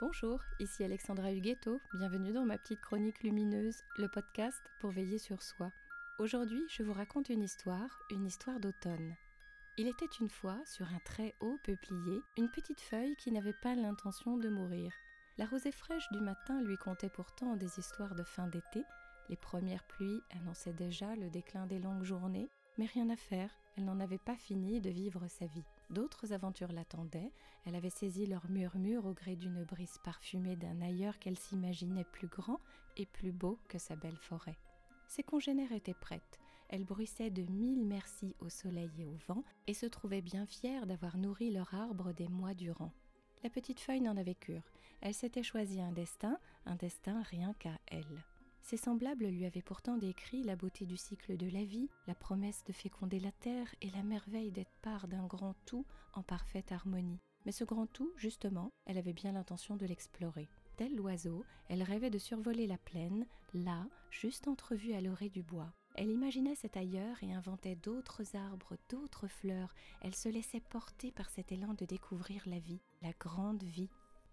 Bonjour, ici Alexandra Huguetto, bienvenue dans ma petite chronique lumineuse, le podcast pour veiller sur soi. Aujourd'hui, je vous raconte une histoire, une histoire d'automne. Il était une fois, sur un très haut peuplier, une petite feuille qui n'avait pas l'intention de mourir. La rosée fraîche du matin lui contait pourtant des histoires de fin d'été, les premières pluies annonçaient déjà le déclin des longues journées, mais rien à faire, elle n'en avait pas fini de vivre sa vie. D'autres aventures l'attendaient, elle avait saisi leur murmure au gré d'une brise parfumée d'un ailleurs qu'elle s'imaginait plus grand et plus beau que sa belle forêt. Ses congénères étaient prêtes, elle bruissait de mille merci au soleil et au vent, et se trouvait bien fière d'avoir nourri leur arbre des mois durant. La petite feuille n'en avait cure, elle s'était choisi un destin, un destin rien qu'à elle. Ses semblables lui avaient pourtant décrit la beauté du cycle de la vie, la promesse de féconder la terre et la merveille d'être part d'un grand tout en parfaite harmonie. Mais ce grand tout, justement, elle avait bien l'intention de l'explorer. Tel l'oiseau, elle rêvait de survoler la plaine, là, juste entrevue à l'orée du bois. Elle imaginait cet ailleurs et inventait d'autres arbres, d'autres fleurs. Elle se laissait porter par cet élan de découvrir la vie, la grande vie.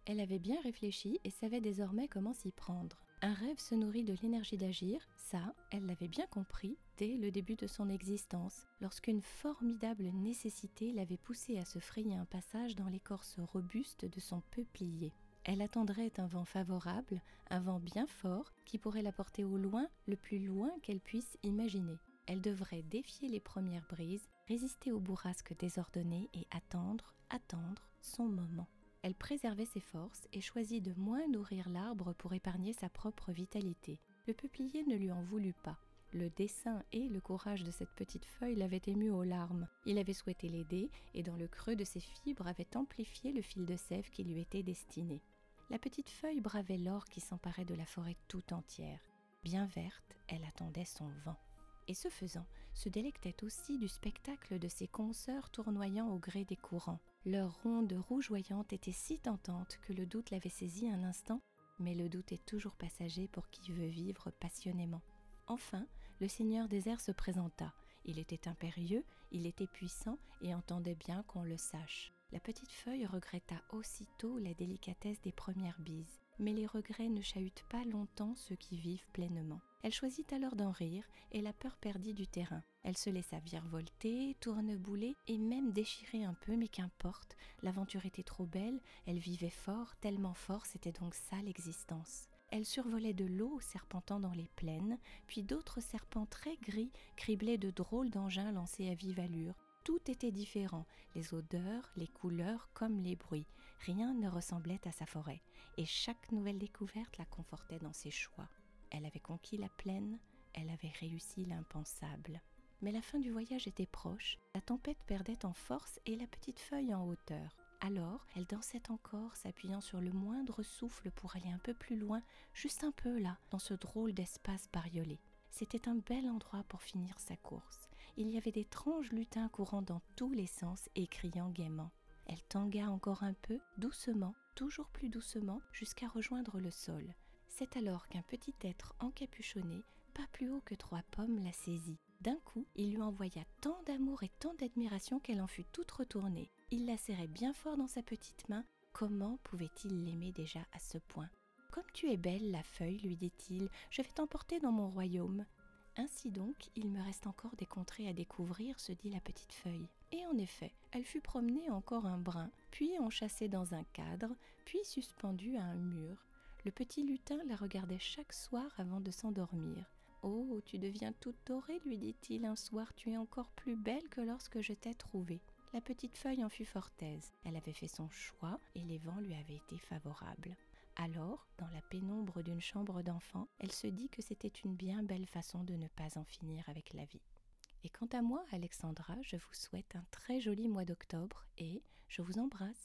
Elle avait bien réfléchi et savait désormais comment s'y prendre. Un rêve se nourrit de l'énergie d'agir, ça, elle l'avait bien compris dès le début de son existence, lorsqu'une formidable nécessité l'avait poussée à se frayer un passage dans l'écorce robuste de son peuplier. Elle attendrait un vent favorable, un vent bien fort, qui pourrait la porter au loin, le plus loin qu'elle puisse imaginer. Elle devrait défier les premières brises, résister aux bourrasques désordonnées et attendre, attendre son moment elle préservait ses forces et choisit de moins nourrir l'arbre pour épargner sa propre vitalité. Le peuplier ne lui en voulut pas. Le dessin et le courage de cette petite feuille l'avaient ému aux larmes. Il avait souhaité l'aider et dans le creux de ses fibres avait amplifié le fil de sève qui lui était destiné. La petite feuille bravait l'or qui s'emparait de la forêt tout entière. Bien verte, elle attendait son vent et ce faisant, se délectait aussi du spectacle de ses consoeurs tournoyant au gré des courants. Leur ronde rougeoyante était si tentante que le doute l'avait saisie un instant, mais le doute est toujours passager pour qui veut vivre passionnément. Enfin, le seigneur des airs se présenta. Il était impérieux, il était puissant et entendait bien qu'on le sache. La petite feuille regretta aussitôt la délicatesse des premières bises, mais les regrets ne chahutent pas longtemps ceux qui vivent pleinement. Elle choisit alors d'en rire et la peur perdit du terrain. Elle se laissa virevolter, tournebouler et même déchirer un peu, mais qu'importe, l'aventure était trop belle, elle vivait fort, tellement fort, c'était donc ça l'existence. Elle survolait de l'eau serpentant dans les plaines, puis d'autres serpents très gris criblaient de drôles d'engins lancés à vive allure. Tout était différent, les odeurs, les couleurs comme les bruits. Rien ne ressemblait à sa forêt, et chaque nouvelle découverte la confortait dans ses choix. Elle avait conquis la plaine, elle avait réussi l'impensable. Mais la fin du voyage était proche, la tempête perdait en force et la petite feuille en hauteur. Alors, elle dansait encore, s'appuyant sur le moindre souffle pour aller un peu plus loin, juste un peu là, dans ce drôle d'espace bariolé. C'était un bel endroit pour finir sa course. Il y avait d'étranges lutins courant dans tous les sens et criant gaiement. Elle tangua encore un peu, doucement, toujours plus doucement, jusqu'à rejoindre le sol. C'est alors qu'un petit être encapuchonné, pas plus haut que trois pommes, la saisit. D'un coup, il lui envoya tant d'amour et tant d'admiration qu'elle en fut toute retournée. Il la serrait bien fort dans sa petite main. Comment pouvait-il l'aimer déjà à ce point? Comme tu es belle, la feuille, lui dit-il, je vais t'emporter dans mon royaume. Ainsi donc, il me reste encore des contrées à découvrir, se dit la petite feuille. Et en effet, elle fut promenée encore un brin, puis enchâssée dans un cadre, puis suspendue à un mur. Le petit lutin la regardait chaque soir avant de s'endormir. Oh, tu deviens toute dorée, lui dit-il un soir, tu es encore plus belle que lorsque je t'ai trouvée. La petite feuille en fut fort aise. Elle avait fait son choix et les vents lui avaient été favorables. Alors, dans la pénombre d'une chambre d'enfant, elle se dit que c'était une bien belle façon de ne pas en finir avec la vie. Et quant à moi, Alexandra, je vous souhaite un très joli mois d'octobre et je vous embrasse.